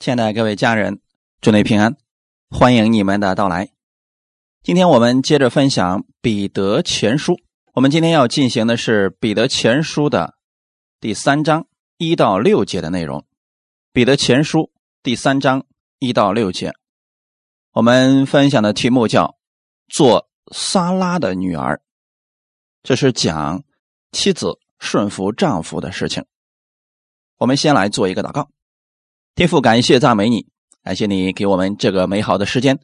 亲爱的各位家人，祝你平安，欢迎你们的到来。今天我们接着分享《彼得前书》，我们今天要进行的是《彼得前书》的第三章一到六节的内容。《彼得前书》第三章一到六节，我们分享的题目叫“做撒拉的女儿”，这是讲妻子顺服丈夫的事情。我们先来做一个祷告。天父，感谢赞美你，感谢你给我们这个美好的时间。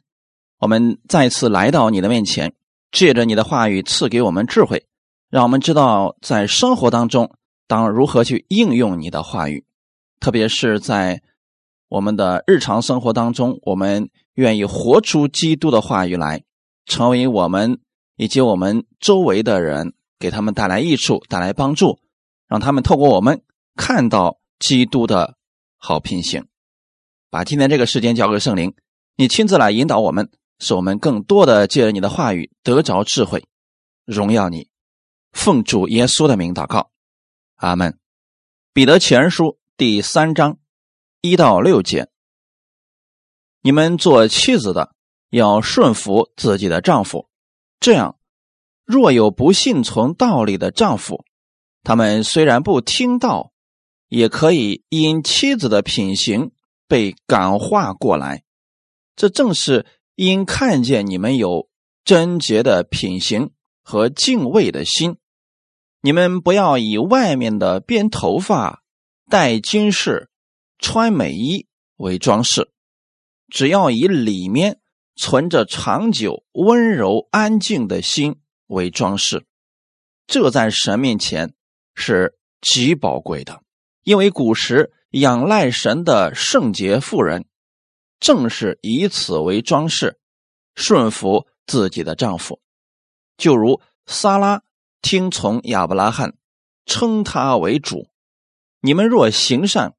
我们再次来到你的面前，借着你的话语赐给我们智慧，让我们知道在生活当中当如何去应用你的话语。特别是在我们的日常生活当中，我们愿意活出基督的话语来，成为我们以及我们周围的人，给他们带来益处、带来帮助，让他们透过我们看到基督的。好品行，把今天这个时间交给圣灵，你亲自来引导我们，使我们更多的借着你的话语得着智慧，荣耀你。奉主耶稣的名祷告，阿门。彼得前书第三章一到六节：你们做妻子的要顺服自己的丈夫，这样，若有不信从道理的丈夫，他们虽然不听道。也可以因妻子的品行被感化过来，这正是因看见你们有贞洁的品行和敬畏的心。你们不要以外面的编头发、戴金饰、穿美衣为装饰，只要以里面存着长久、温柔、安静的心为装饰。这在神面前是极宝贵的。因为古时仰赖神的圣洁妇人，正是以此为装饰，顺服自己的丈夫，就如撒拉听从亚伯拉罕，称他为主。你们若行善，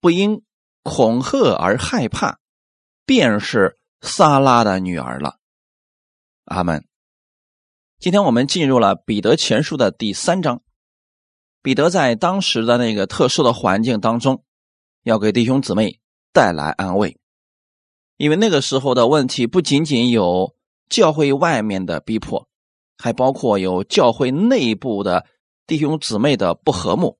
不因恐吓而害怕，便是撒拉的女儿了。阿门。今天我们进入了彼得前书的第三章。彼得在当时的那个特殊的环境当中，要给弟兄姊妹带来安慰，因为那个时候的问题不仅仅有教会外面的逼迫，还包括有教会内部的弟兄姊妹的不和睦。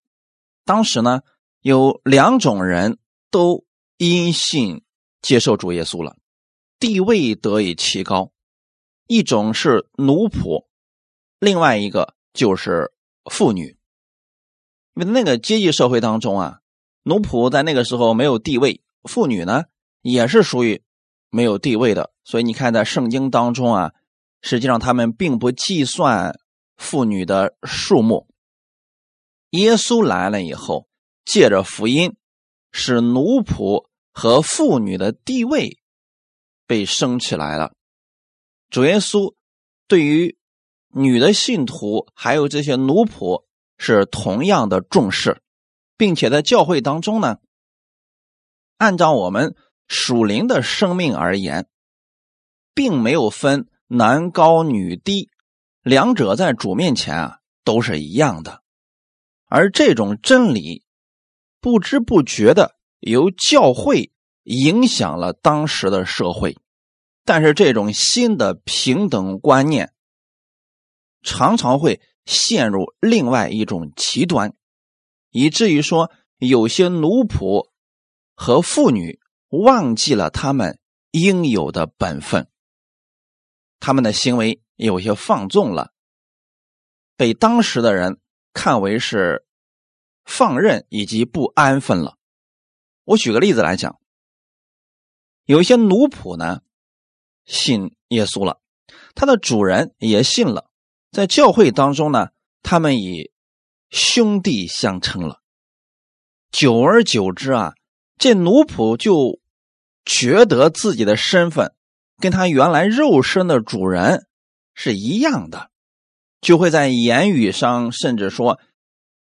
当时呢，有两种人都因信接受主耶稣了，地位得以提高，一种是奴仆，另外一个就是妇女。因为那个阶级社会当中啊，奴仆在那个时候没有地位，妇女呢也是属于没有地位的。所以你看，在圣经当中啊，实际上他们并不计算妇女的数目。耶稣来了以后，借着福音，使奴仆和妇女的地位被升起来了。主耶稣对于女的信徒还有这些奴仆。是同样的重视，并且在教会当中呢，按照我们属灵的生命而言，并没有分男高女低，两者在主面前啊都是一样的。而这种真理，不知不觉的由教会影响了当时的社会，但是这种新的平等观念，常常会。陷入另外一种极端，以至于说有些奴仆和妇女忘记了他们应有的本分，他们的行为有些放纵了，被当时的人看为是放任以及不安分了。我举个例子来讲，有一些奴仆呢信耶稣了，他的主人也信了。在教会当中呢，他们以兄弟相称了。久而久之啊，这奴仆就觉得自己的身份跟他原来肉身的主人是一样的，就会在言语上，甚至说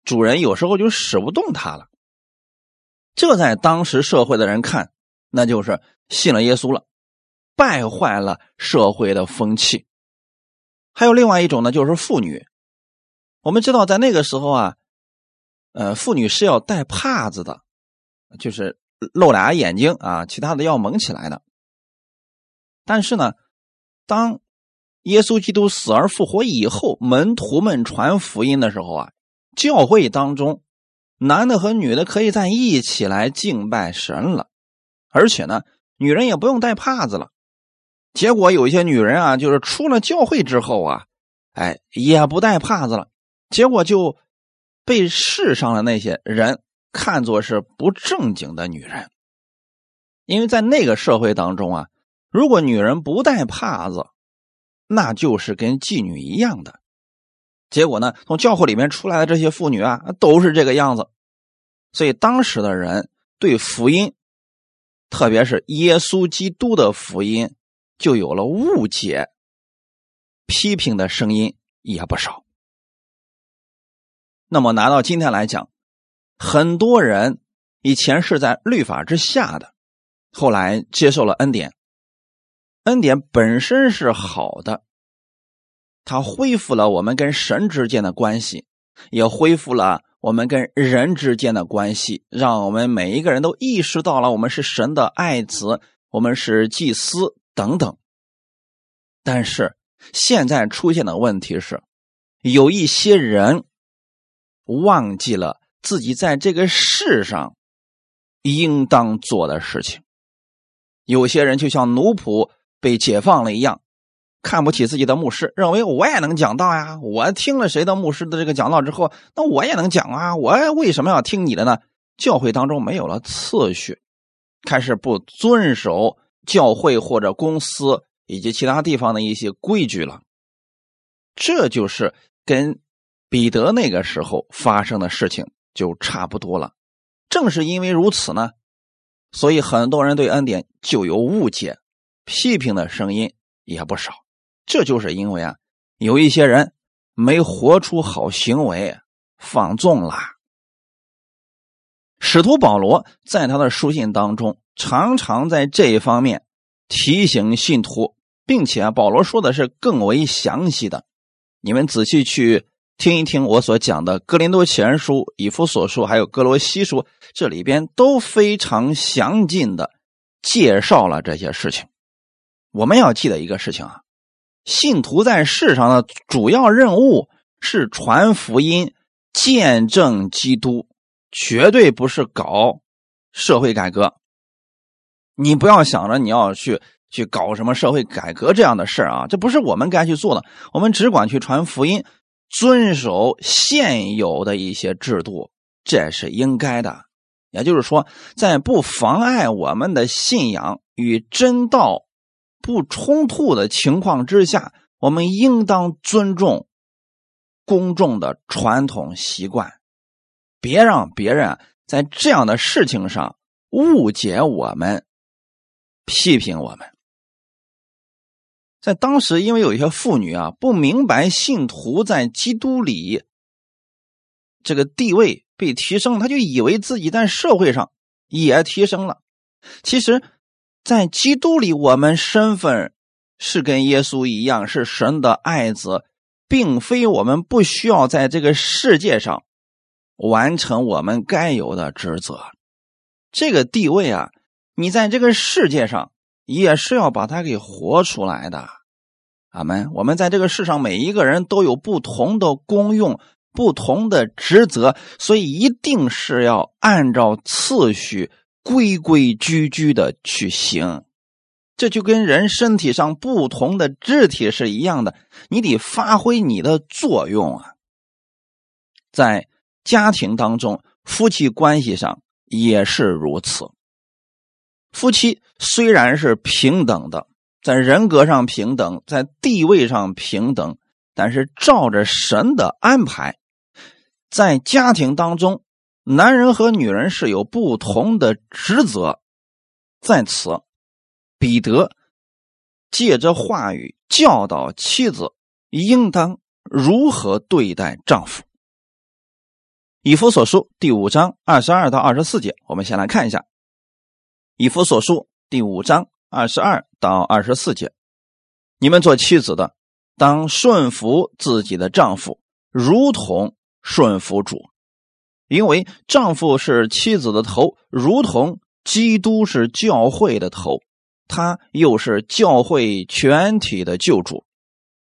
主人有时候就使不动他了。这在当时社会的人看，那就是信了耶稣了，败坏了社会的风气。还有另外一种呢，就是妇女。我们知道，在那个时候啊，呃，妇女是要戴帕子的，就是露俩眼睛啊，其他的要蒙起来的。但是呢，当耶稣基督死而复活以后，门徒们传福音的时候啊，教会当中男的和女的可以在一起来敬拜神了，而且呢，女人也不用戴帕子了。结果有一些女人啊，就是出了教会之后啊，哎，也不戴帕子了，结果就被世上的那些人看作是不正经的女人，因为在那个社会当中啊。如果女人不戴帕子，那就是跟妓女一样的。结果呢，从教会里面出来的这些妇女啊，都是这个样子。所以当时的人对福音，特别是耶稣基督的福音，就有了误解，批评的声音也不少。那么拿到今天来讲，很多人以前是在律法之下的，后来接受了恩典。恩典本身是好的，它恢复了我们跟神之间的关系，也恢复了我们跟人之间的关系，让我们每一个人都意识到了我们是神的爱子，我们是祭司等等。但是现在出现的问题是，有一些人忘记了自己在这个世上应当做的事情，有些人就像奴仆。被解放了一样，看不起自己的牧师，认为我也能讲道呀。我听了谁的牧师的这个讲道之后，那我也能讲啊。我为什么要听你的呢？教会当中没有了次序，开始不遵守教会或者公司以及其他地方的一些规矩了。这就是跟彼得那个时候发生的事情就差不多了。正是因为如此呢，所以很多人对恩典就有误解。批评的声音也不少，这就是因为啊，有一些人没活出好行为，放纵了。使徒保罗在他的书信当中，常常在这一方面提醒信徒，并且保罗说的是更为详细的。你们仔细去听一听我所讲的《哥林多前书》《以弗所书》还有《哥罗西书》，这里边都非常详尽的介绍了这些事情。我们要记得一个事情啊，信徒在世上的主要任务是传福音、见证基督，绝对不是搞社会改革。你不要想着你要去去搞什么社会改革这样的事啊，这不是我们该去做的。我们只管去传福音，遵守现有的一些制度，这是应该的。也就是说，在不妨碍我们的信仰与真道。不冲突的情况之下，我们应当尊重公众的传统习惯，别让别人在这样的事情上误解我们、批评我们。在当时，因为有一些妇女啊不明白信徒在基督里这个地位被提升，他就以为自己在社会上也提升了，其实。在基督里，我们身份是跟耶稣一样，是神的爱子，并非我们不需要在这个世界上完成我们该有的职责。这个地位啊，你在这个世界上也是要把它给活出来的。阿门。我们在这个世上，每一个人都有不同的功用、不同的职责，所以一定是要按照次序。规规矩矩的去行，这就跟人身体上不同的肢体是一样的，你得发挥你的作用啊。在家庭当中，夫妻关系上也是如此。夫妻虽然是平等的，在人格上平等，在地位上平等，但是照着神的安排，在家庭当中。男人和女人是有不同的职责，在此，彼得借着话语教导妻子应当如何对待丈夫。以弗所书第五章二十二到二十四节，我们先来看一下。以弗所书第五章二十二到二十四节，你们做妻子的，当顺服自己的丈夫，如同顺服主。因为丈夫是妻子的头，如同基督是教会的头，他又是教会全体的救主。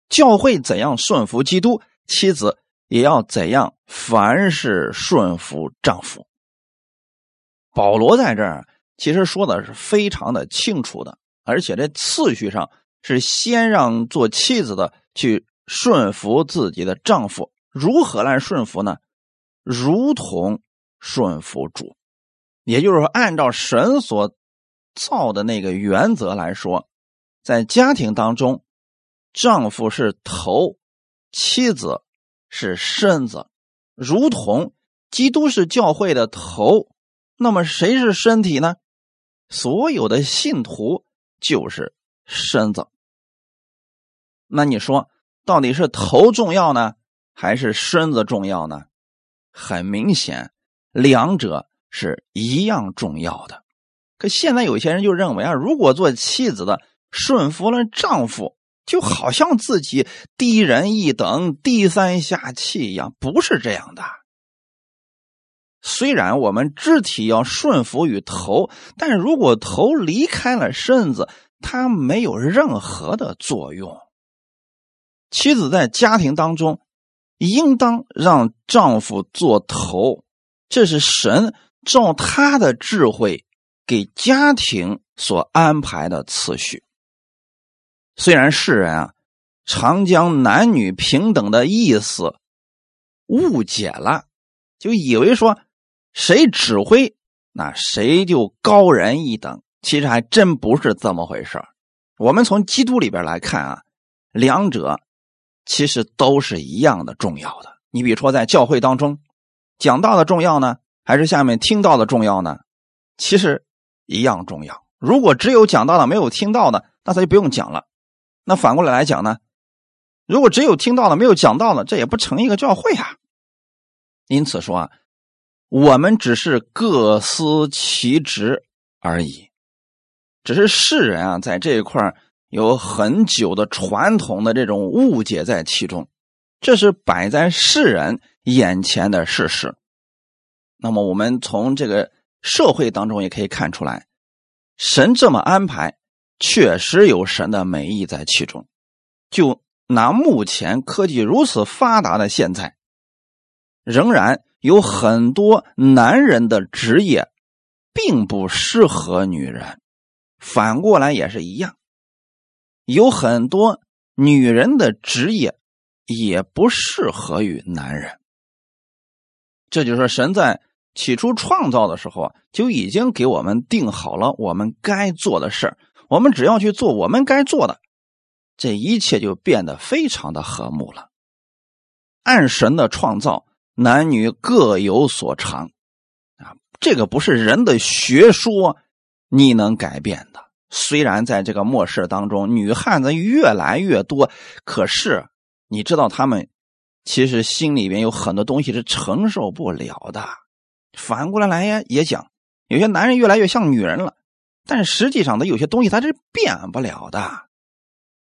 教会怎样顺服基督，妻子也要怎样，凡事顺服丈夫。保罗在这儿其实说的是非常的清楚的，而且这次序上是先让做妻子的去顺服自己的丈夫。如何来顺服呢？如同顺服主，也就是说，按照神所造的那个原则来说，在家庭当中，丈夫是头，妻子是身子，如同基督是教会的头，那么谁是身体呢？所有的信徒就是身子。那你说，到底是头重要呢？还是身子重要呢？很明显，两者是一样重要的。可现在有些人就认为啊，如果做妻子的顺服了丈夫，就好像自己低人一等、低三下气一样，不是这样的。虽然我们肢体要顺服于头，但如果头离开了身子，它没有任何的作用。妻子在家庭当中。应当让丈夫做头，这是神照他的智慧给家庭所安排的次序。虽然世人啊常将男女平等的意思误解了，就以为说谁指挥那谁就高人一等，其实还真不是这么回事我们从基督里边来看啊，两者。其实都是一样的重要的。你比如说，在教会当中讲道的重要呢，还是下面听到的重要呢？其实一样重要。如果只有讲到的，没有听到的，那他就不用讲了。那反过来来讲呢？如果只有听到的，没有讲到的，这也不成一个教会啊。因此说啊，我们只是各司其职而已，只是世人啊，在这一块有很久的传统的这种误解在其中，这是摆在世人眼前的事实。那么，我们从这个社会当中也可以看出来，神这么安排，确实有神的美意在其中。就拿目前科技如此发达的现在，仍然有很多男人的职业并不适合女人，反过来也是一样。有很多女人的职业也不适合于男人，这就是神在起初创造的时候啊，就已经给我们定好了我们该做的事我们只要去做我们该做的，这一切就变得非常的和睦了。按神的创造，男女各有所长啊，这个不是人的学说你能改变的。虽然在这个末世当中，女汉子越来越多，可是你知道他们其实心里边有很多东西是承受不了的。反过来来呀，也讲有些男人越来越像女人了，但实际上他有些东西他是变不了的。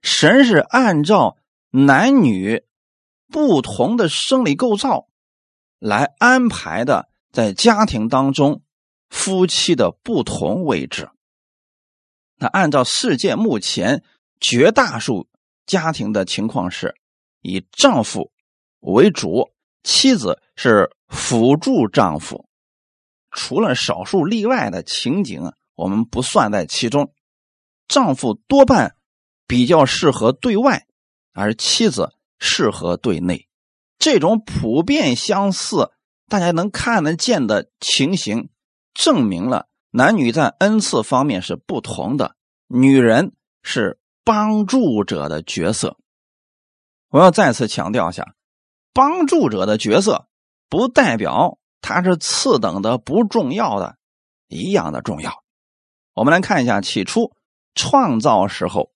神是按照男女不同的生理构造来安排的，在家庭当中夫妻的不同位置。那按照世界目前绝大数家庭的情况是，以丈夫为主，妻子是辅助丈夫。除了少数例外的情景，我们不算在其中。丈夫多半比较适合对外，而妻子适合对内。这种普遍相似、大家能看得见的情形，证明了。男女在恩赐方面是不同的，女人是帮助者的角色。我要再次强调一下，帮助者的角色不代表他是次等的、不重要的，一样的重要。我们来看一下起初创造时候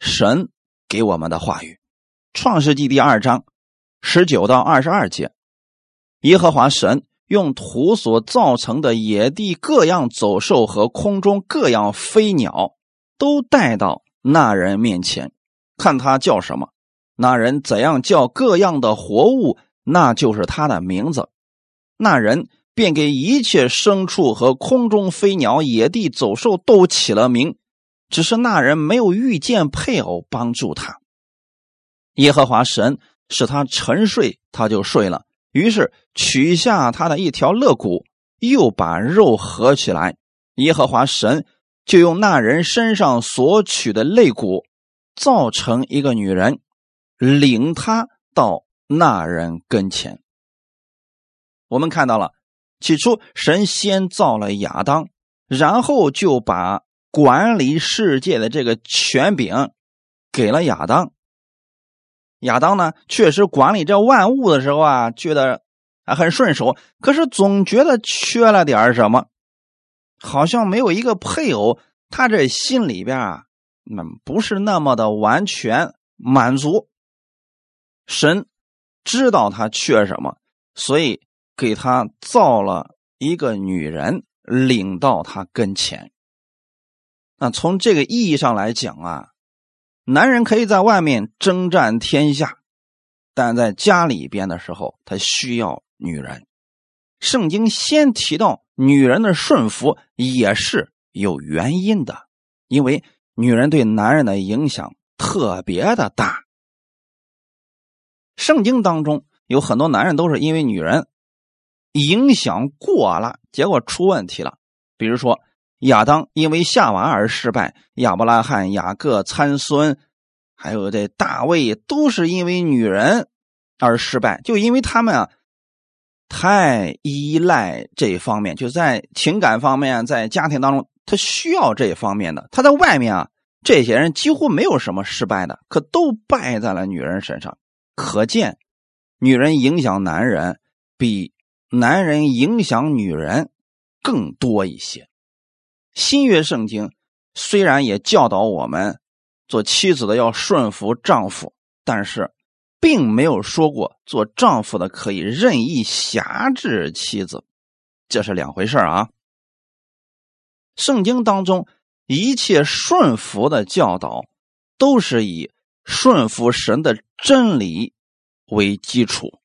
神给我们的话语，《创世纪》第二章十九到二十二节，耶和华神。用土所造成的野地各样走兽和空中各样飞鸟，都带到那人面前，看他叫什么。那人怎样叫各样的活物，那就是他的名字。那人便给一切牲畜和空中飞鸟、野地走兽都起了名。只是那人没有遇见配偶帮助他。耶和华神使他沉睡，他就睡了。于是取下他的一条肋骨，又把肉合起来。耶和华神就用那人身上所取的肋骨，造成一个女人，领他到那人跟前。我们看到了，起初神先造了亚当，然后就把管理世界的这个权柄给了亚当。亚当呢，确实管理这万物的时候啊，觉得还很顺手，可是总觉得缺了点什么，好像没有一个配偶，他这心里边啊，那不是那么的完全满足。神知道他缺什么，所以给他造了一个女人，领到他跟前。那从这个意义上来讲啊。男人可以在外面征战天下，但在家里边的时候，他需要女人。圣经先提到女人的顺服也是有原因的，因为女人对男人的影响特别的大。圣经当中有很多男人都是因为女人影响过了，结果出问题了。比如说。亚当因为夏娃而失败，亚伯拉罕、雅各参孙，还有这大卫，都是因为女人而失败。就因为他们啊，太依赖这方面，就在情感方面，在家庭当中，他需要这一方面的。他在外面啊，这些人几乎没有什么失败的，可都败在了女人身上。可见，女人影响男人比男人影响女人更多一些。新约圣经虽然也教导我们做妻子的要顺服丈夫，但是并没有说过做丈夫的可以任意辖制妻子，这是两回事啊。圣经当中一切顺服的教导都是以顺服神的真理为基础，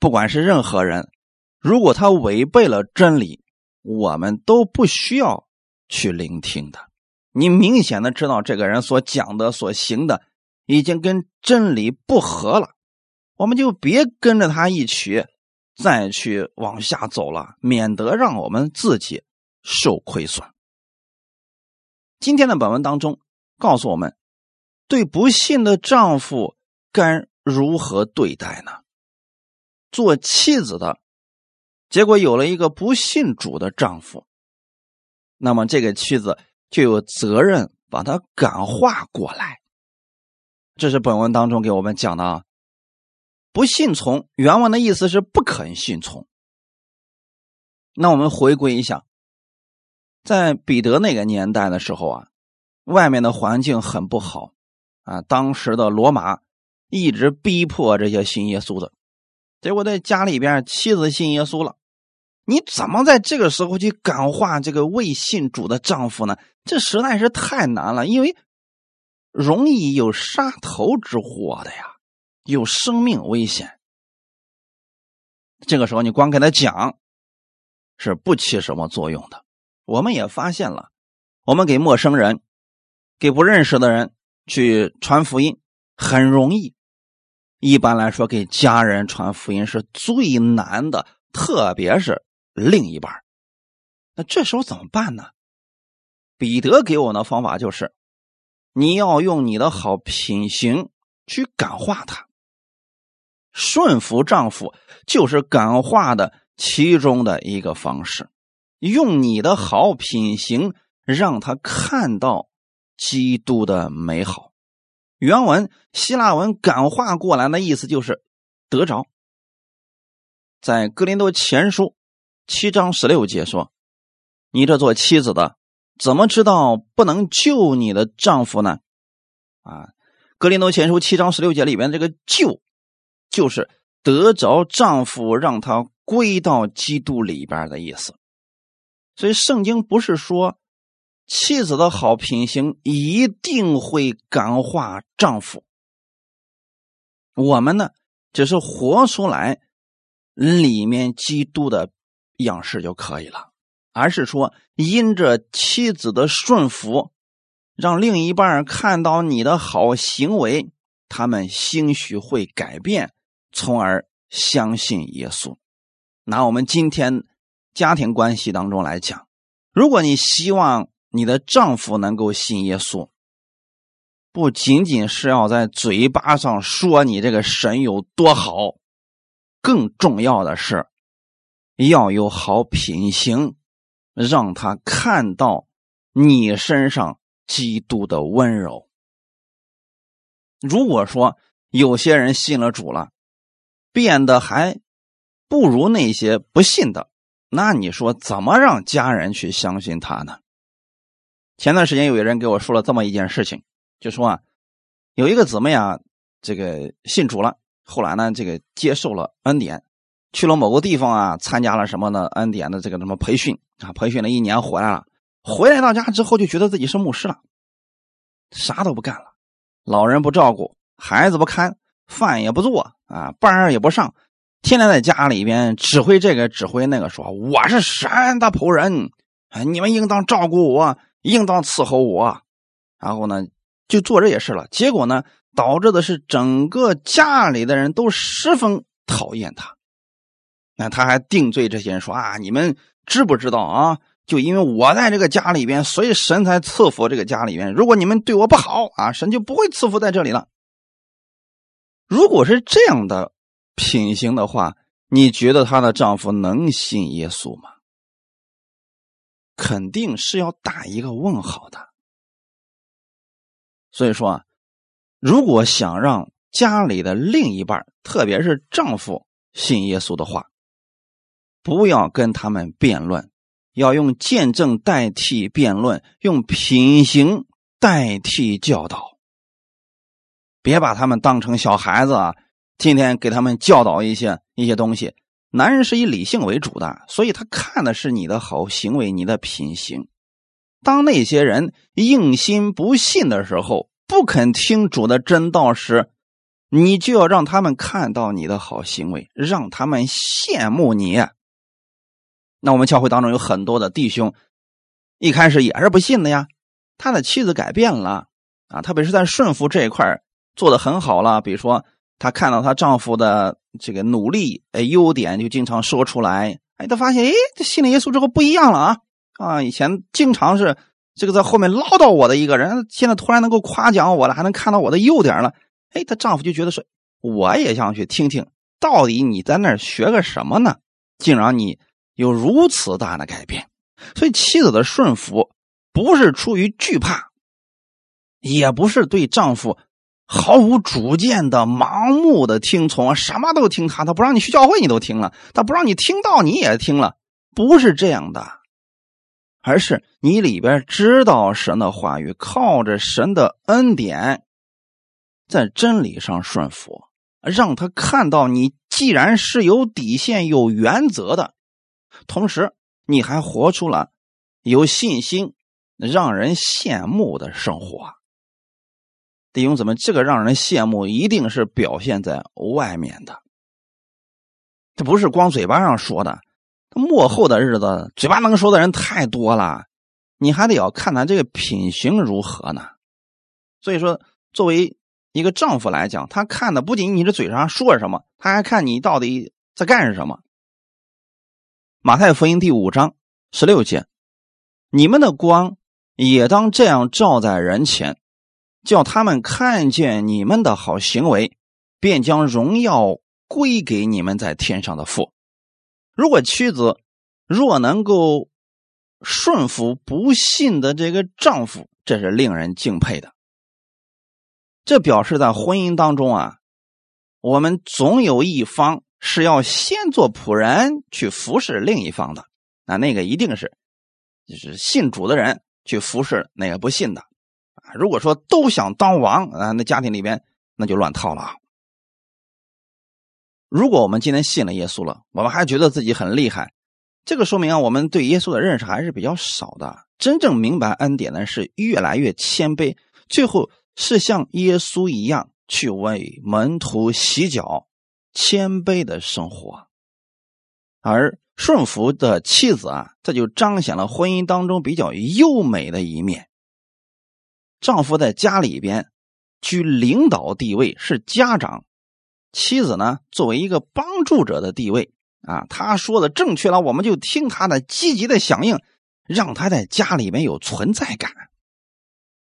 不管是任何人，如果他违背了真理。我们都不需要去聆听的。你明显的知道这个人所讲的、所行的，已经跟真理不合了，我们就别跟着他一起再去往下走了，免得让我们自己受亏损。今天的本文当中告诉我们，对不幸的丈夫该如何对待呢？做妻子的。结果有了一个不信主的丈夫，那么这个妻子就有责任把他感化过来。这是本文当中给我们讲的啊，不信从原文的意思是不肯信从。那我们回归一下，在彼得那个年代的时候啊，外面的环境很不好啊，当时的罗马一直逼迫这些信耶稣的，结果在家里边妻子信耶稣了。你怎么在这个时候去感化这个未信主的丈夫呢？这实在是太难了，因为容易有杀头之祸的呀，有生命危险。这个时候你光给他讲是不起什么作用的。我们也发现了，我们给陌生人、给不认识的人去传福音很容易，一般来说给家人传福音是最难的，特别是。另一半，那这时候怎么办呢？彼得给我的方法就是，你要用你的好品行去感化他。顺服丈夫就是感化的其中的一个方式，用你的好品行让他看到基督的美好。原文希腊文感化过来的意思就是得着。在哥林多前书。七章十六节说：“你这做妻子的，怎么知道不能救你的丈夫呢？”啊，《格林多前书》七章十六节里边这个“救”，就是得着丈夫，让他归到基督里边的意思。所以，圣经不是说妻子的好品行一定会感化丈夫。我们呢，只是活出来里面基督的。样式就可以了，而是说因着妻子的顺服，让另一半看到你的好行为，他们兴许会改变，从而相信耶稣。拿我们今天家庭关系当中来讲，如果你希望你的丈夫能够信耶稣，不仅仅是要在嘴巴上说你这个神有多好，更重要的是要有好品行，让他看到你身上基督的温柔。如果说有些人信了主了，变得还不如那些不信的，那你说怎么让家人去相信他呢？前段时间有人给我说了这么一件事情。就说啊，有一个姊妹啊，这个信主了，后来呢，这个接受了恩典，去了某个地方啊，参加了什么呢？恩典的这个什么培训啊，培训了一年回来了，回来到家之后就觉得自己是牧师了，啥都不干了，老人不照顾，孩子不看，饭也不做啊，班也不上，天天在家里边指挥这个指挥那个，说我是神的仆人，你们应当照顾我，应当伺候我，然后呢。就做这些事了，结果呢，导致的是整个家里的人都十分讨厌他。那他还定罪这些人说啊，你们知不知道啊？就因为我在这个家里边，所以神才赐福这个家里边。如果你们对我不好啊，神就不会赐福在这里了。如果是这样的品行的话，你觉得她的丈夫能信耶稣吗？肯定是要打一个问号的。所以说啊，如果想让家里的另一半，特别是丈夫信耶稣的话，不要跟他们辩论，要用见证代替辩论，用品行代替教导。别把他们当成小孩子啊，天天给他们教导一些一些东西。男人是以理性为主的，所以他看的是你的好行为，你的品行。当那些人硬心不信的时候，不肯听主的真道时，你就要让他们看到你的好行为，让他们羡慕你。那我们教会当中有很多的弟兄，一开始也是不信的呀。他的妻子改变了啊，特别是在顺服这一块做的很好了。比如说，他看到她丈夫的这个努力，哎，优点就经常说出来。哎，他发现，哎，这信了耶稣之后不一样了啊。啊，以前经常是这个在后面唠叨我的一个人，现在突然能够夸奖我了，还能看到我的优点了。哎，她丈夫就觉得说，我也想去听听，到底你在那儿学个什么呢？竟然你有如此大的改变。所以妻子的顺服不是出于惧怕，也不是对丈夫毫无主见的盲目的听从，什么都听他，他不让你去教会你都听了，他不让你听到你也听了，不是这样的。而是你里边知道神的话语，靠着神的恩典，在真理上顺服，让他看到你既然是有底线、有原则的，同时你还活出了有信心、让人羡慕的生活。弟兄姊妹，这个让人羡慕，一定是表现在外面的，这不是光嘴巴上说的。幕后的日子，嘴巴能说的人太多了，你还得要看他这个品行如何呢。所以说，作为一个丈夫来讲，他看的不仅你这嘴上说什么，他还看你到底在干什么。马太福音第五章十六节：“你们的光也当这样照在人前，叫他们看见你们的好行为，便将荣耀归给你们在天上的父。”如果妻子若能够顺服不信的这个丈夫，这是令人敬佩的。这表示在婚姻当中啊，我们总有一方是要先做仆人去服侍另一方的。那那个一定是就是信主的人去服侍那个不信的啊。如果说都想当王啊，那家庭里边那就乱套了。如果我们今天信了耶稣了，我们还觉得自己很厉害，这个说明啊，我们对耶稣的认识还是比较少的。真正明白恩典的是越来越谦卑，最后是像耶稣一样去为门徒洗脚，谦卑的生活。而顺服的妻子啊，这就彰显了婚姻当中比较优美的一面。丈夫在家里边居领导地位，是家长；妻子呢，作为一个帮助者的地位啊，他说的正确了，我们就听他的，积极的响应，让他在家里面有存在感。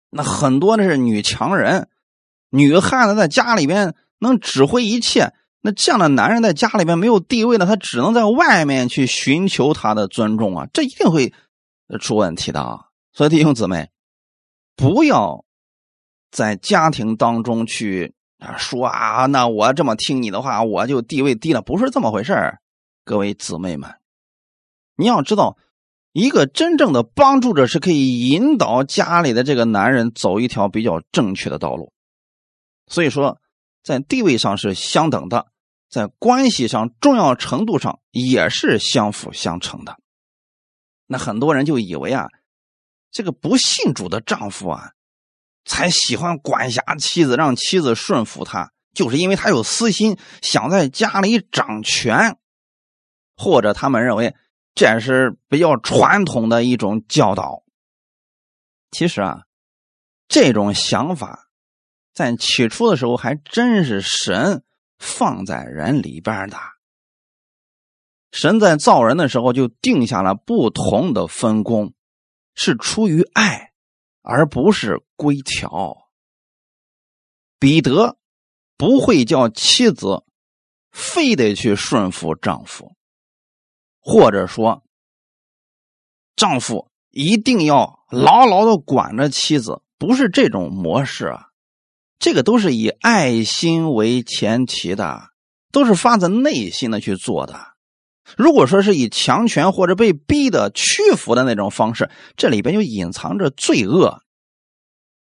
那很多的是女强人、女汉子，在家里边能指挥一切。那这样的男人在家里面没有地位呢，他只能在外面去寻求他的尊重啊，这一定会出问题的啊！所以弟兄姊妹，不要在家庭当中去啊说啊，那我这么听你的话，我就地位低了，不是这么回事各位姊妹们，你要知道，一个真正的帮助者是可以引导家里的这个男人走一条比较正确的道路。所以说，在地位上是相等的。在关系上重要程度上也是相辅相成的。那很多人就以为啊，这个不信主的丈夫啊，才喜欢管辖妻子，让妻子顺服他，就是因为他有私心，想在家里掌权，或者他们认为这是比较传统的一种教导。其实啊，这种想法在起初的时候还真是神。放在人里边的，神在造人的时候就定下了不同的分工，是出于爱，而不是规条。彼得不会叫妻子非得去顺服丈夫，或者说丈夫一定要牢牢的管着妻子，不是这种模式啊。这个都是以爱心为前提的，都是发自内心的去做的。如果说是以强权或者被逼的屈服的那种方式，这里边就隐藏着罪恶。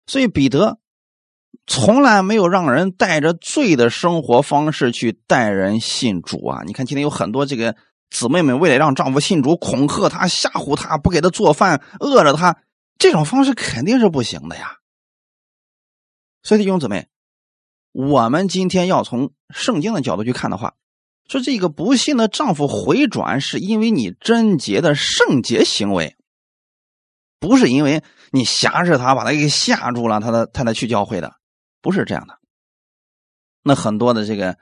所以彼得从来没有让人带着罪的生活方式去带人信主啊！你看今天有很多这个姊妹们为了让丈夫信主，恐吓他、吓唬他，不给他做饭，饿着他，这种方式肯定是不行的呀。所以弟兄姊妹，我们今天要从圣经的角度去看的话，说这个不幸的丈夫回转，是因为你贞洁的圣洁行为，不是因为你挟制他，把他给吓住了，他的他才去教会的，不是这样的。那很多的这个，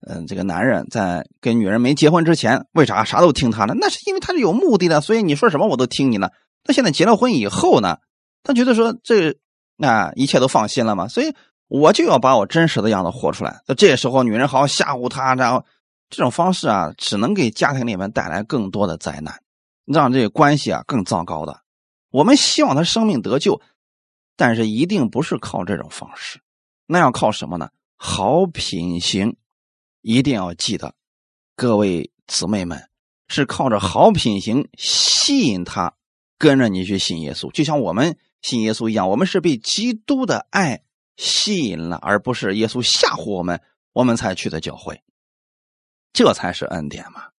嗯，这个男人在跟女人没结婚之前，为啥啥都听他的？那是因为他是有目的的，所以你说什么我都听你的。那现在结了婚以后呢，他觉得说这。那一切都放心了嘛？所以我就要把我真实的样子活出来。那这时候女人好好吓唬他，然后这种方式啊，只能给家庭里面带来更多的灾难，让这个关系啊更糟糕的。我们希望他生命得救，但是一定不是靠这种方式。那要靠什么呢？好品行，一定要记得，各位姊妹们是靠着好品行吸引他跟着你去信耶稣，就像我们。信耶稣一样，我们是被基督的爱吸引了，而不是耶稣吓唬我们，我们才去的教会。这才是恩典嘛。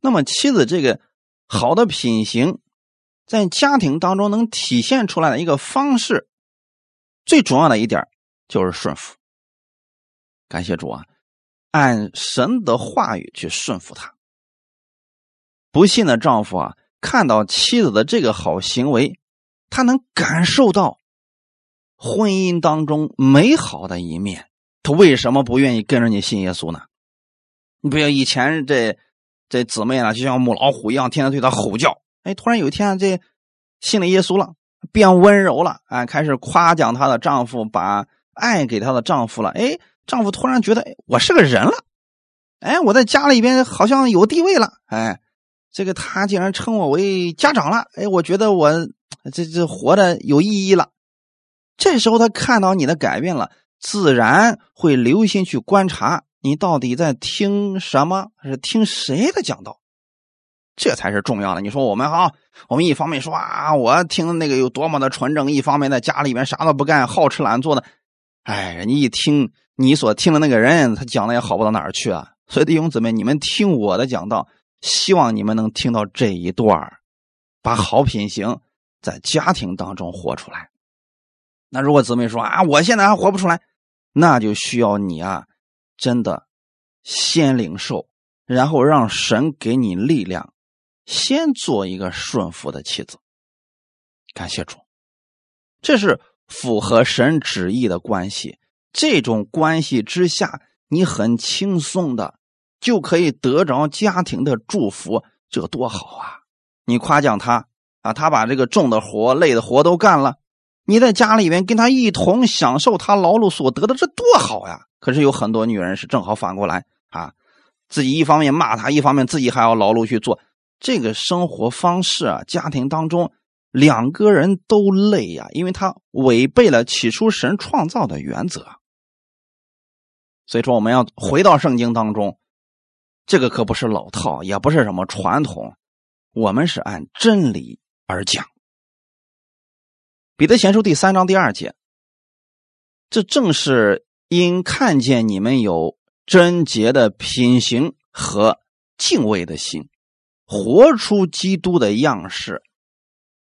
那么妻子这个好的品行，在家庭当中能体现出来的一个方式，最重要的一点就是顺服。感谢主啊，按神的话语去顺服他。不信的丈夫啊，看到妻子的这个好行为。他能感受到婚姻当中美好的一面，他为什么不愿意跟着你信耶稣呢？你不要以前这这姊妹啊，就像母老虎一样，天天对他吼叫。哎，突然有一天这信了耶稣了，变温柔了，哎，开始夸奖她的丈夫，把爱给她的丈夫了。哎，丈夫突然觉得，哎，我是个人了，哎，我在家里边好像有地位了，哎，这个他竟然称我为家长了，哎，我觉得我。这这活的有意义了，这时候他看到你的改变了，自然会留心去观察你到底在听什么，是听谁的讲道，这才是重要的。你说我们哈，我们一方面说啊，我听那个有多么的纯正，一方面在家里面啥都不干，好吃懒做的，哎，人家一听你所听的那个人，他讲的也好不到哪儿去啊。所以弟兄姊妹，你们听我的讲道，希望你们能听到这一段把好品行。在家庭当中活出来，那如果姊妹说啊，我现在还活不出来，那就需要你啊，真的先领受，然后让神给你力量，先做一个顺服的妻子。感谢主，这是符合神旨意的关系。这种关系之下，你很轻松的就可以得着家庭的祝福，这多好啊！你夸奖他啊，他把这个重的活、累的活都干了，你在家里面跟他一同享受他劳碌所得的，这多好呀！可是有很多女人是正好反过来啊，自己一方面骂他，一方面自己还要劳碌去做这个生活方式啊，家庭当中两个人都累呀，因为他违背了起初神创造的原则。所以说，我们要回到圣经当中，这个可不是老套，也不是什么传统，我们是按真理而讲。彼得前书第三章第二节，这正是因看见你们有贞洁的品行和敬畏的心，活出基督的样式，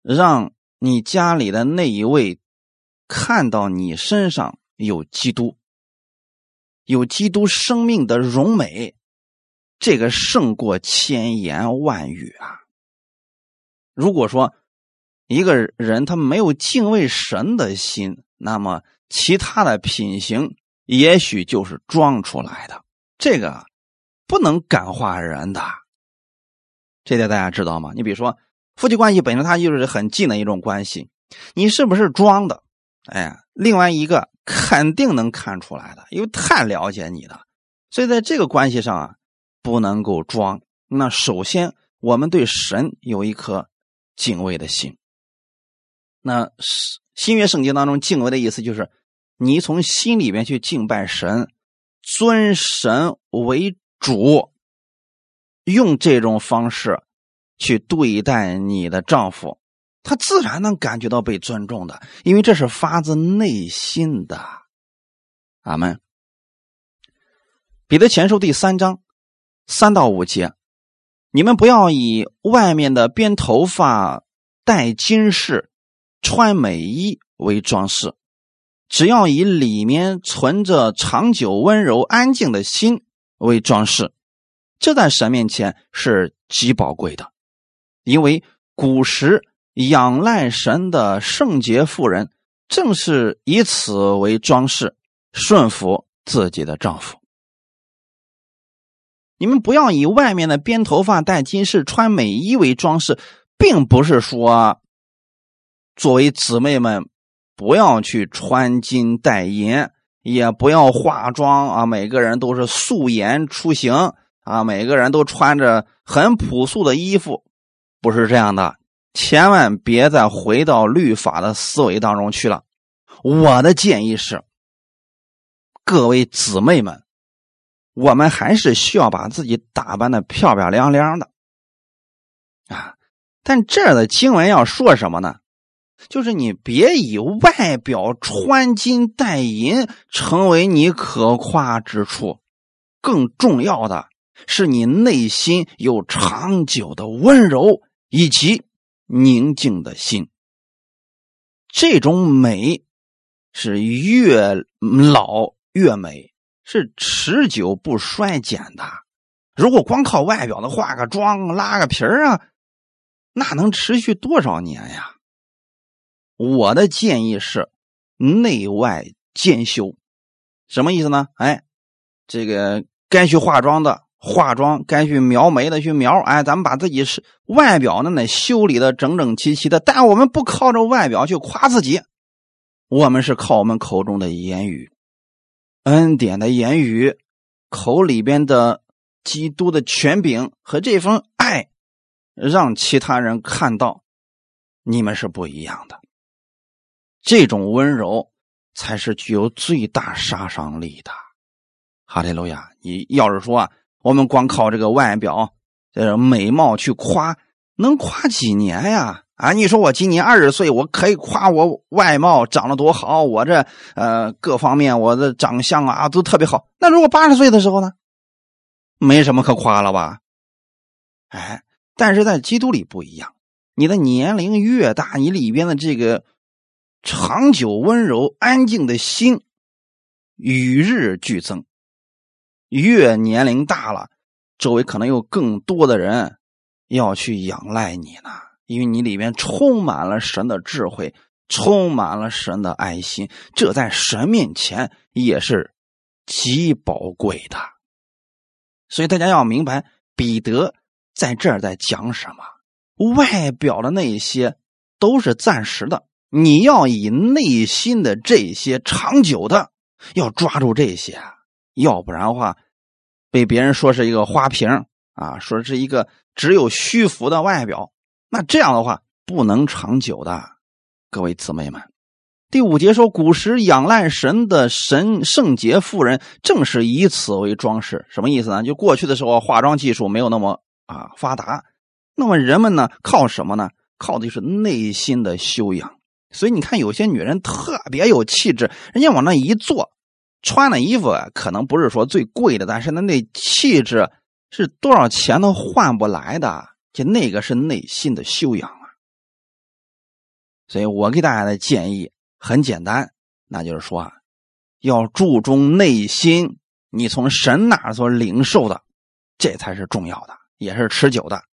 让你家里的那一位看到你身上有基督。有基督生命的荣美，这个胜过千言万语啊！如果说一个人他没有敬畏神的心，那么其他的品行也许就是装出来的，这个不能感化人的。这点大家知道吗？你比如说夫妻关系本身它就是很近的一种关系，你是不是装的？哎，另外一个。肯定能看出来的，因为太了解你了，所以在这个关系上啊，不能够装。那首先，我们对神有一颗敬畏的心。那是新约圣经当中敬畏的意思就是，你从心里面去敬拜神，尊神为主，用这种方式去对待你的丈夫。他自然能感觉到被尊重的，因为这是发自内心的。阿门。彼得前书第三章三到五节，你们不要以外面的编头发、戴金饰、穿美衣为装饰，只要以里面存着长久温柔安静的心为装饰，这在神面前是极宝贵的，因为古时。仰赖神的圣洁妇人，正是以此为装饰，顺服自己的丈夫。你们不要以外面的编头发、戴金饰、穿美衣为装饰，并不是说作为姊妹们不要去穿金戴银，也不要化妆啊，每个人都是素颜出行啊，每个人都穿着很朴素的衣服，不是这样的。千万别再回到律法的思维当中去了。我的建议是，各位姊妹们，我们还是需要把自己打扮的漂漂亮亮的啊。但这儿的经文要说什么呢？就是你别以外表穿金戴银成为你可夸之处，更重要的是你内心有长久的温柔以及。宁静的心，这种美是越老越美，是持久不衰减的。如果光靠外表的化个妆、拉个皮儿啊，那能持续多少年呀？我的建议是内外兼修，什么意思呢？哎，这个该去化妆的。化妆该去描眉的去描，哎，咱们把自己是外表呢那修理的整整齐齐的，但我们不靠着外表去夸自己，我们是靠我们口中的言语，恩典的言语，口里边的基督的权柄和这份爱，让其他人看到你们是不一样的，这种温柔才是具有最大杀伤力的。哈利路亚！你要是说。我们光靠这个外表、这美貌去夸，能夸几年呀？啊，你说我今年二十岁，我可以夸我外貌长得多好，我这呃各方面我的长相啊都特别好。那如果八十岁的时候呢？没什么可夸了吧？哎，但是在基督里不一样，你的年龄越大，你里边的这个长久温柔安静的心与日俱增。越年龄大了，周围可能有更多的人要去仰赖你呢，因为你里面充满了神的智慧，充满了神的爱心，这在神面前也是极宝贵的。所以大家要明白，彼得在这儿在讲什么？外表的那些都是暂时的，你要以内心的这些长久的，要抓住这些，要不然的话。被别人说是一个花瓶啊，说是一个只有虚浮的外表，那这样的话不能长久的。各位姊妹们，第五节说，古时仰赖神的神圣洁妇人，正是以此为装饰。什么意思呢？就过去的时候，化妆技术没有那么啊发达，那么人们呢靠什么呢？靠的就是内心的修养。所以你看，有些女人特别有气质，人家往那一坐。穿的衣服可能不是说最贵的，但是那那气质是多少钱都换不来的，就那个是内心的修养啊。所以我给大家的建议很简单，那就是说啊，要注重内心，你从神那所领受的，这才是重要的，也是持久的。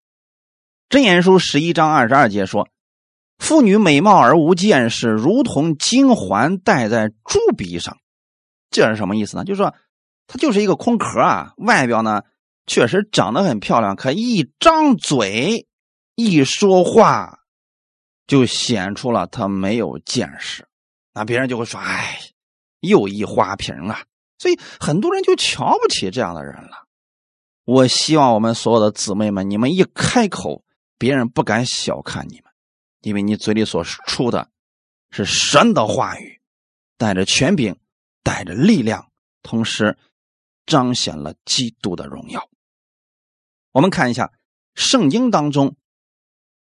箴言书十一章二十二节说：“妇女美貌而无见识，如同金环戴在猪鼻上。”这是什么意思呢？就是说，它就是一个空壳啊，外表呢确实长得很漂亮，可一张嘴一说话，就显出了他没有见识，那别人就会说：“哎，又一花瓶啊！”所以很多人就瞧不起这样的人了。我希望我们所有的姊妹们，你们一开口，别人不敢小看你们，因为你嘴里所出的是神的话语，带着权柄。带着力量，同时彰显了基督的荣耀。我们看一下圣经当中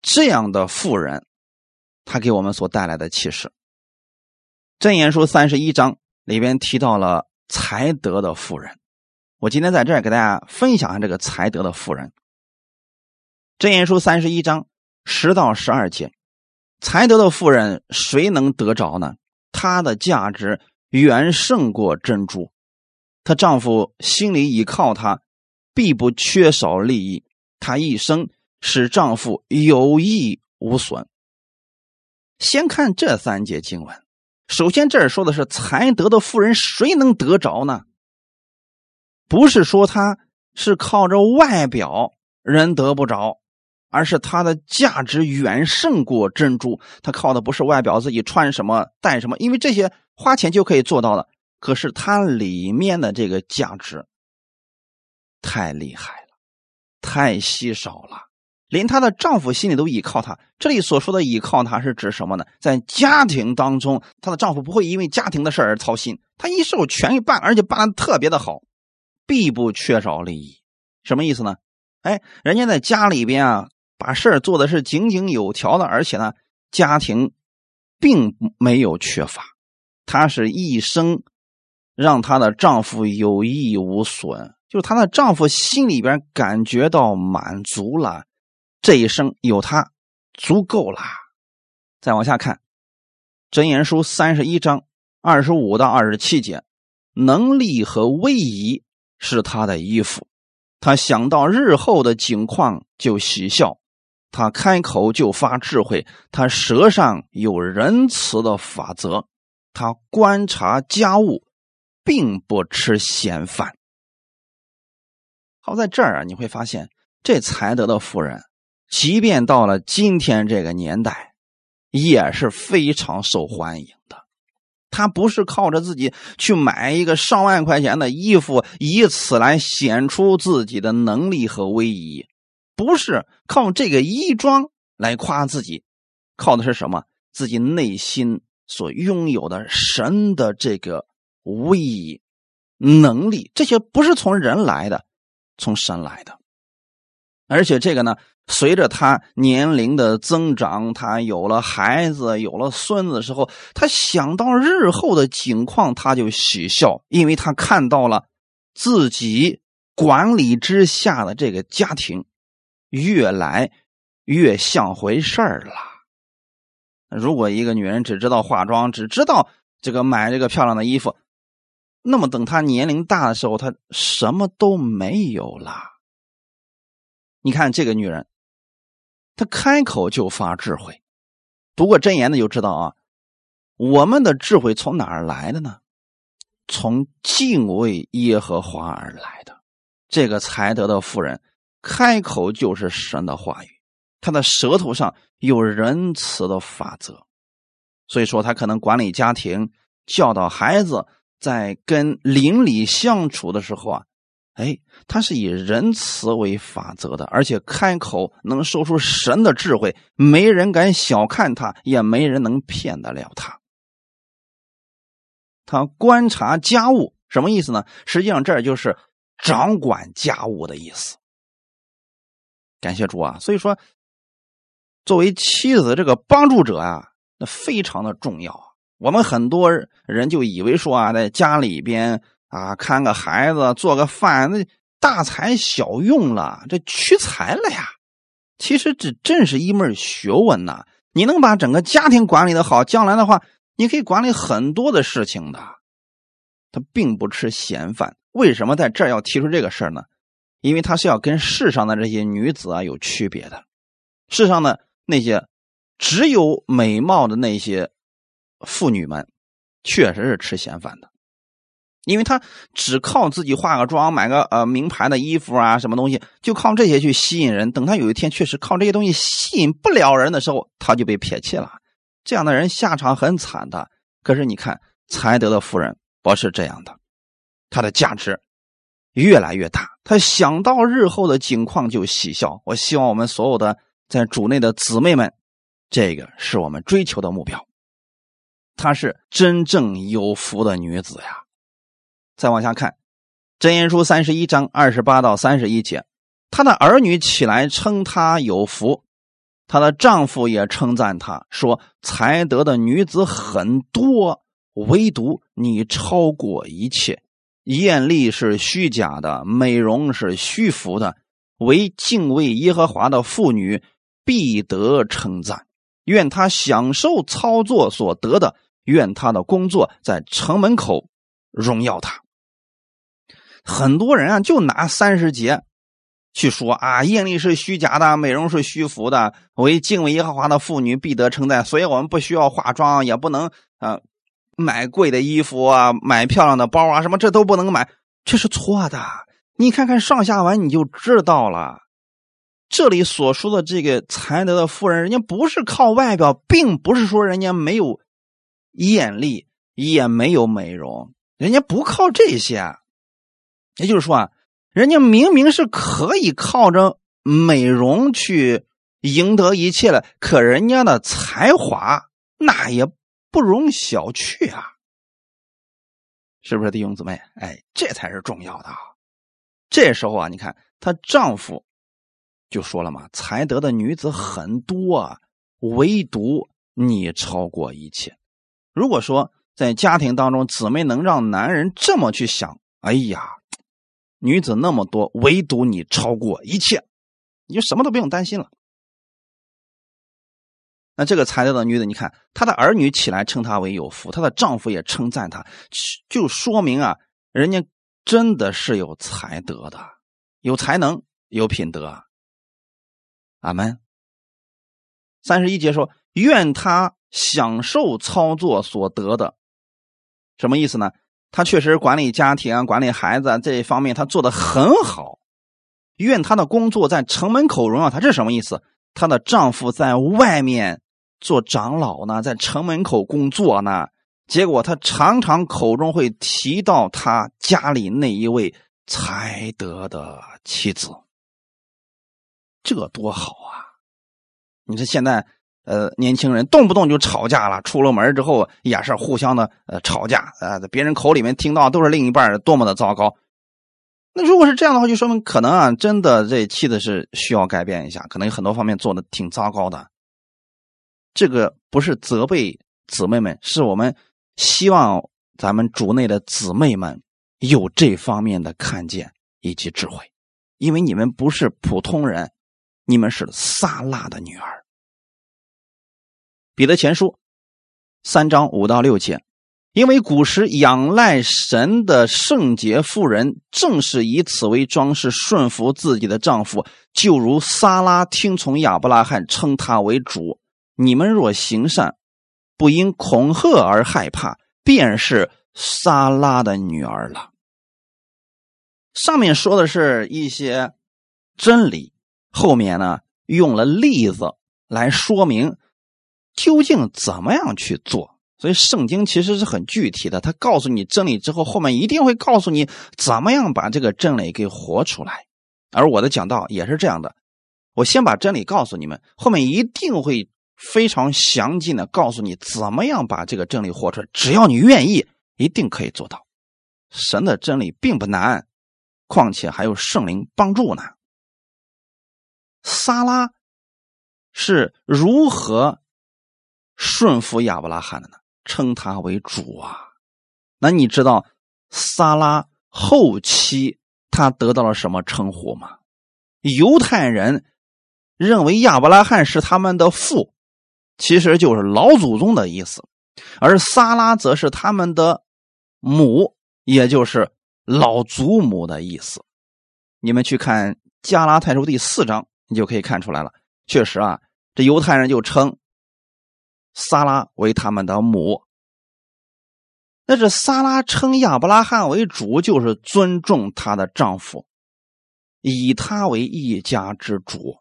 这样的妇人，他给我们所带来的启示。箴言书三十一章里边提到了才德的妇人，我今天在这儿给大家分享下这个才德的妇人。箴言书三十一章十到十二节，才德的妇人谁能得着呢？她的价值。远胜过珍珠，她丈夫心里倚靠她，必不缺少利益。她一生使丈夫有益无损。先看这三节经文，首先这儿说的是才德的妇人，谁能得着呢？不是说她是靠着外表人得不着，而是她的价值远胜过珍珠。她靠的不是外表，自己穿什么戴什么，因为这些。花钱就可以做到的，可是它里面的这个价值太厉害了，太稀少了，连她的丈夫心里都依靠她。这里所说的依靠她是指什么呢？在家庭当中，她的丈夫不会因为家庭的事而操心，她一手全给办，而且办的特别的好，必不缺少利益。什么意思呢？哎，人家在家里边啊，把事儿做的是井井有条的，而且呢，家庭并没有缺乏。她是一生让她的丈夫有益无损，就是她的丈夫心里边感觉到满足了，这一生有她足够了。再往下看，《箴言书》三十一章二十五到二十七节，能力和威仪是她的衣服，她想到日后的景况就喜笑，她开口就发智慧，她舌上有仁慈的法则。他观察家务，并不吃闲饭。好在这儿啊，你会发现这才德的妇人，即便到了今天这个年代，也是非常受欢迎的。她不是靠着自己去买一个上万块钱的衣服，以此来显出自己的能力和威仪，不是靠这个衣装来夸自己，靠的是什么？自己内心。所拥有的神的这个无以、能力，这些不是从人来的，从神来的。而且这个呢，随着他年龄的增长，他有了孩子，有了孙子的时候，他想到日后的景况，他就喜笑，因为他看到了自己管理之下的这个家庭越来越像回事儿了。如果一个女人只知道化妆，只知道这个买这个漂亮的衣服，那么等他年龄大的时候，他什么都没有了。你看这个女人，她开口就发智慧。读过真言的就知道啊，我们的智慧从哪儿来的呢？从敬畏耶和华而来的。这个才德的妇人，开口就是神的话语，她的舌头上有仁慈的法则，所以说她可能管理家庭、教导孩子，在跟邻里相处的时候啊。哎，他是以仁慈为法则的，而且开口能说出神的智慧，没人敢小看他，也没人能骗得了他。他观察家务什么意思呢？实际上这就是掌管家务的意思。感谢主啊！所以说，作为妻子这个帮助者啊，那非常的重要啊。我们很多人就以为说啊，在家里边。啊，看个孩子，做个饭，那大材小用了，这屈才了呀！其实这真是一门学问呐。你能把整个家庭管理的好，将来的话，你可以管理很多的事情的。他并不吃闲饭，为什么在这要提出这个事儿呢？因为他是要跟世上的这些女子啊有区别的。世上的那些只有美貌的那些妇女们，确实是吃闲饭的。因为她只靠自己化个妆、买个呃名牌的衣服啊，什么东西，就靠这些去吸引人。等她有一天确实靠这些东西吸引不了人的时候，她就被撇弃了。这样的人下场很惨的。可是你看，才德的夫人不是这样的，她的价值越来越大。他想到日后的景况就喜笑。我希望我们所有的在主内的姊妹们，这个是我们追求的目标。她是真正有福的女子呀。再往下看，《真言书》三十一章二十八到三十一节，她的儿女起来称她有福，她的丈夫也称赞她说：“才德的女子很多，唯独你超过一切。艳丽是虚假的，美容是虚浮的，唯敬畏耶和华的妇女必得称赞。愿她享受操作所得的，愿他的工作在城门口荣耀他。”很多人啊，就拿三十节去说啊，艳丽是虚假的，美容是虚浮的，为敬畏耶和华的妇女必得称赞。所以我们不需要化妆，也不能啊买贵的衣服啊，买漂亮的包啊，什么这都不能买，这是错的。你看看上下文，你就知道了。这里所说的这个才德的妇人，人家不是靠外表，并不是说人家没有艳丽，也没有美容，人家不靠这些。也就是说啊，人家明明是可以靠着美容去赢得一切了，可人家的才华那也不容小觑啊，是不是弟兄姊妹？哎，这才是重要的。这时候啊，你看她丈夫就说了嘛：“才德的女子很多啊，唯独你超过一切。”如果说在家庭当中，姊妹能让男人这么去想，哎呀。女子那么多，唯独你超过一切，你就什么都不用担心了。那这个才德的女子，你看她的儿女起来称她为有福，她的丈夫也称赞她，就说明啊，人家真的是有才德的，有才能，有品德。阿门。三十一节说：“愿他享受操作所得的，什么意思呢？”她确实管理家庭、管理孩子这一方面，她做的很好。愿她的工作在城门口荣耀她，这是什么意思？她的丈夫在外面做长老呢，在城门口工作呢。结果她常常口中会提到她家里那一位才德的妻子，这多好啊！你说现在。呃，年轻人动不动就吵架了，出了门之后也是互相的呃吵架啊，呃，别人口里面听到都是另一半多么的糟糕。那如果是这样的话，就说明可能啊，真的这妻子是需要改变一下，可能有很多方面做的挺糟糕的。这个不是责备姊妹们，是我们希望咱们主内的姊妹们有这方面的看见以及智慧，因为你们不是普通人，你们是撒拉的女儿。彼得前书三章五到六节，因为古时仰赖神的圣洁妇人，正是以此为装饰，顺服自己的丈夫，就如撒拉听从亚伯拉罕，称他为主。你们若行善，不因恐吓而害怕，便是撒拉的女儿了。上面说的是一些真理，后面呢用了例子来说明究竟怎么样去做。所以圣经其实是很具体的，他告诉你真理之后，后面一定会告诉你怎么样把这个真理给活出来。而我的讲道也是这样的，我先把真理告诉你们，后面一定会非常详尽的告诉你怎么样把这个真理活出来。只要你愿意，一定可以做到。神的真理并不难，况且还有圣灵帮助呢。撒拉是如何顺服亚伯拉罕的呢？称他为主啊，那你知道撒拉后期他得到了什么称呼吗？犹太人认为亚伯拉罕是他们的父，其实就是老祖宗的意思，而撒拉则是他们的母，也就是老祖母的意思。你们去看加拉太书第四章，你就可以看出来了。确实啊，这犹太人就称。撒拉为他们的母，那是撒拉称亚伯拉罕为主，就是尊重她的丈夫，以他为一家之主。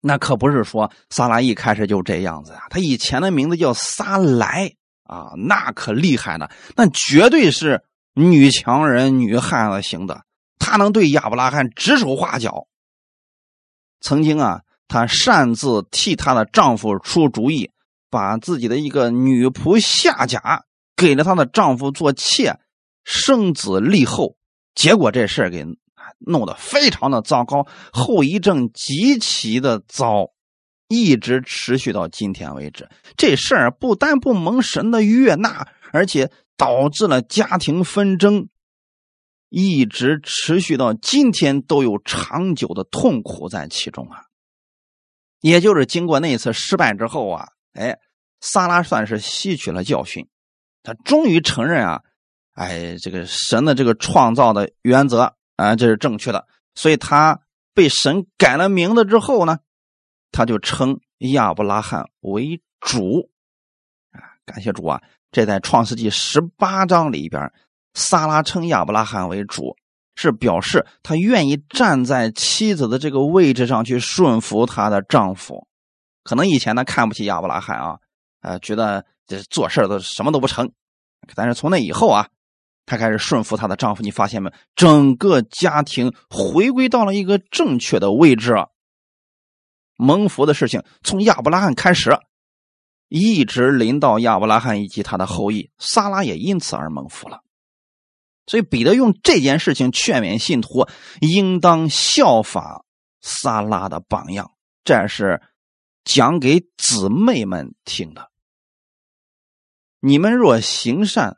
那可不是说撒拉一开始就这样子呀，他以前的名字叫撒莱啊，那可厉害呢，那绝对是女强人、女汉子型的，她能对亚伯拉罕指手画脚。曾经啊，她擅自替她的丈夫出主意。把自己的一个女仆夏甲给了她的丈夫做妾，生子立后，结果这事给弄得非常的糟糕，后遗症极其的糟，一直持续到今天为止。这事儿不但不蒙神的悦纳，而且导致了家庭纷争，一直持续到今天都有长久的痛苦在其中啊。也就是经过那次失败之后啊。哎，萨拉算是吸取了教训，他终于承认啊，哎，这个神的这个创造的原则啊，这是正确的。所以他被神改了名字之后呢，他就称亚伯拉罕为主啊，感谢主啊！这在创世纪十八章里边，萨拉称亚伯拉罕为主，是表示他愿意站在妻子的这个位置上去顺服她的丈夫。可能以前呢看不起亚伯拉罕啊，呃，觉得这做事都什么都不成。但是从那以后啊，她开始顺服她的丈夫。你发现没？整个家庭回归到了一个正确的位置。蒙福的事情从亚伯拉罕开始，一直临到亚伯拉罕以及他的后裔，撒拉也因此而蒙福了。所以彼得用这件事情劝勉信徒，应当效法撒拉的榜样。这是。讲给姊妹们听的。你们若行善，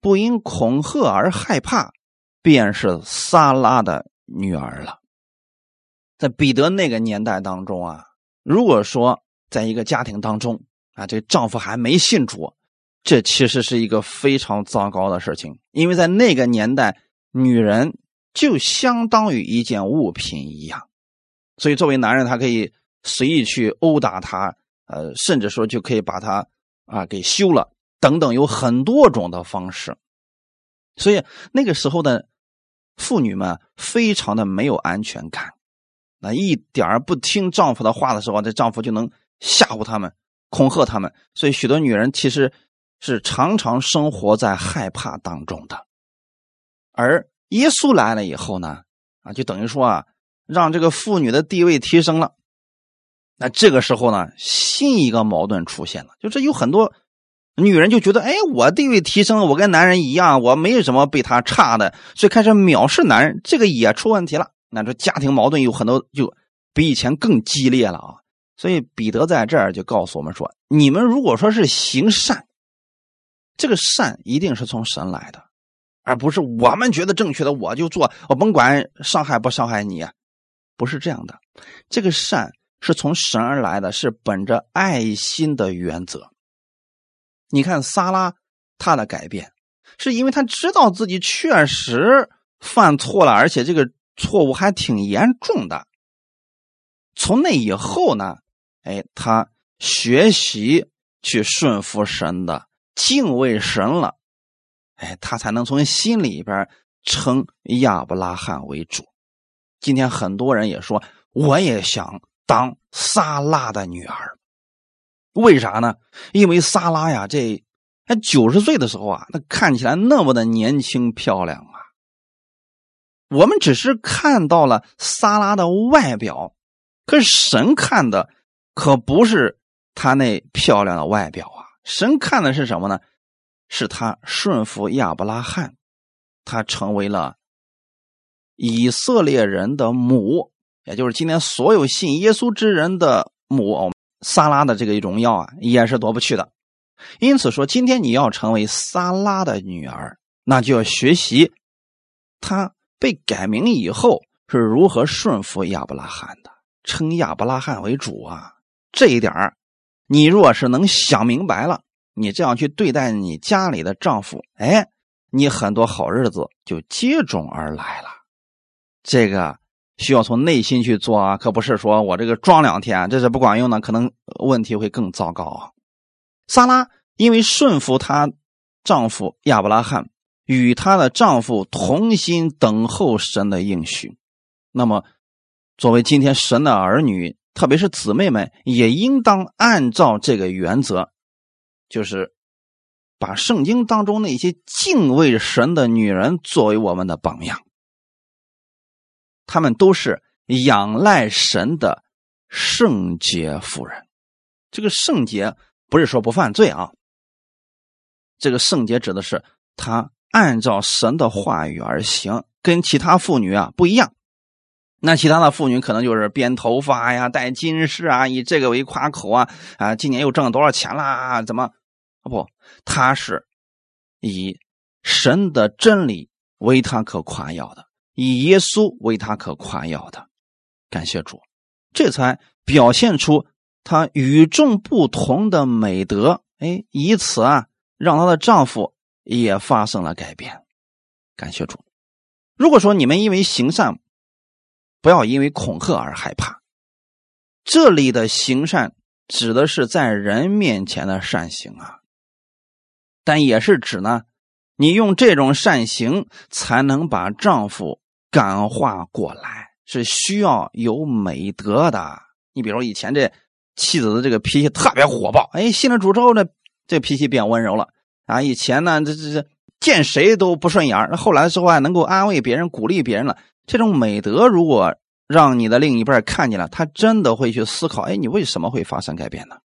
不因恐吓而害怕，便是撒拉的女儿了。在彼得那个年代当中啊，如果说在一个家庭当中啊，这丈夫还没信主，这其实是一个非常糟糕的事情，因为在那个年代，女人就相当于一件物品一样，所以作为男人，他可以。随意去殴打他，呃，甚至说就可以把他啊给休了，等等，有很多种的方式。所以那个时候的妇女们非常的没有安全感，那一点不听丈夫的话的时候，这丈夫就能吓唬他们、恐吓他们。所以许多女人其实是常常生活在害怕当中的。而耶稣来了以后呢，啊，就等于说啊，让这个妇女的地位提升了。那这个时候呢，新一个矛盾出现了，就是有很多女人就觉得，哎，我地位提升，我跟男人一样，我没有什么比他差的，所以开始藐视男人，这个也出问题了。那这家庭矛盾有很多，就比以前更激烈了啊。所以彼得在这儿就告诉我们说，你们如果说是行善，这个善一定是从神来的，而不是我们觉得正确的我就做，我甭管伤害不伤害你，不是这样的。这个善。是从神而来的，是本着爱心的原则。你看，撒拉他的改变，是因为他知道自己确实犯错了，而且这个错误还挺严重的。从那以后呢，哎，他学习去顺服神的，敬畏神了，哎，他才能从心里边称亚伯拉罕为主。今天很多人也说，我也想当撒拉的女儿。为啥呢？因为撒拉呀，这她九十岁的时候啊，那看起来那么的年轻漂亮啊。我们只是看到了撒拉的外表，可是神看的可不是他那漂亮的外表啊。神看的是什么呢？是他顺服亚伯拉罕，他成为了以色列人的母，也就是今天所有信耶稣之人的母。撒拉的这个荣耀啊，也是夺不去的。因此说，今天你要成为撒拉的女儿，那就要学习他被改名以后是如何顺服亚伯拉罕的，称亚伯拉罕为主啊。这一点你若是能想明白了，你这样去对待你家里的丈夫，哎，你很多好日子就接踵而来了。这个。需要从内心去做啊，可不是说我这个装两天，这是不管用的，可能问题会更糟糕啊。萨拉因为顺服她丈夫亚伯拉罕，与她的丈夫同心等候神的应许，那么作为今天神的儿女，特别是姊妹们，也应当按照这个原则，就是把圣经当中那些敬畏神的女人作为我们的榜样。他们都是仰赖神的圣洁妇人。这个圣洁不是说不犯罪啊，这个圣洁指的是他按照神的话语而行，跟其他妇女啊不一样。那其他的妇女可能就是编头发呀、戴金饰啊，以这个为夸口啊啊，今年又挣了多少钱啦？怎么不？他是以神的真理为他可夸耀的。以耶稣为他可夸耀的，感谢主，这才表现出她与众不同的美德。哎，以此啊，让她的丈夫也发生了改变。感谢主。如果说你们因为行善，不要因为恐吓而害怕。这里的行善指的是在人面前的善行啊，但也是指呢，你用这种善行才能把丈夫。感化过来是需要有美德的。你比如以前这妻子的这个脾气特别火爆，哎，信了主之后呢，这脾气变温柔了啊。以前呢，这这这见谁都不顺眼那后来的时候还能够安慰别人、鼓励别人了。这种美德如果让你的另一半看见了，他真的会去思考：哎，你为什么会发生改变呢？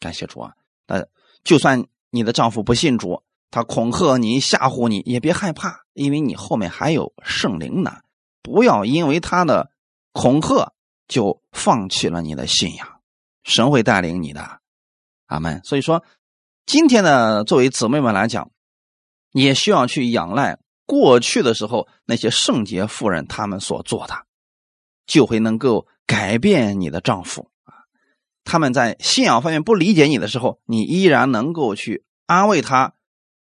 感谢主啊！呃，就算你的丈夫不信主。他恐吓你、吓唬你，也别害怕，因为你后面还有圣灵呢。不要因为他的恐吓就放弃了你的信仰，神会带领你的，阿门。所以说，今天呢，作为姊妹们来讲，也需要去仰赖过去的时候那些圣洁妇人他们所做的，就会能够改变你的丈夫啊。他们在信仰方面不理解你的时候，你依然能够去安慰他。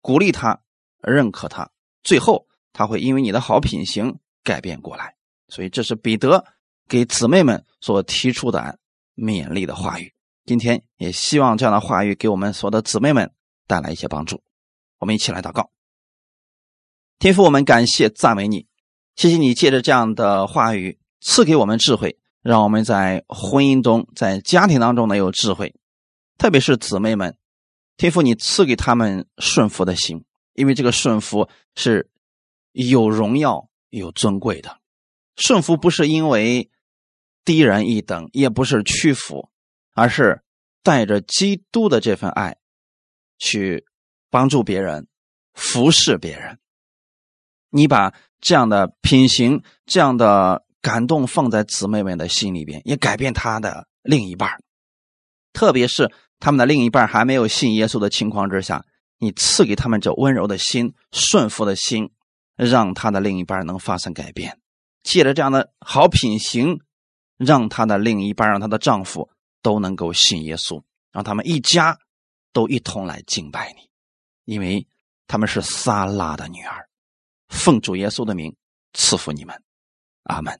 鼓励他，认可他，最后他会因为你的好品行改变过来。所以这是彼得给姊妹们所提出的勉励的话语。今天也希望这样的话语给我们所有的姊妹们带来一些帮助。我们一起来祷告，天父，我们感谢赞美你，谢谢你借着这样的话语赐给我们智慧，让我们在婚姻中、在家庭当中呢有智慧，特别是姊妹们。天父，你赐给他们顺服的心，因为这个顺服是有荣耀、有尊贵的。顺服不是因为低人一等，也不是屈服，而是带着基督的这份爱去帮助别人、服侍别人。你把这样的品行、这样的感动放在姊妹们的心里边，也改变他的另一半，特别是。他们的另一半还没有信耶稣的情况之下，你赐给他们这温柔的心、顺服的心，让他的另一半能发生改变。借着这样的好品行，让他的另一半、让他的丈夫都能够信耶稣，让他们一家都一同来敬拜你。因为他们是撒拉的女儿。奉主耶稣的名赐福你们，阿门。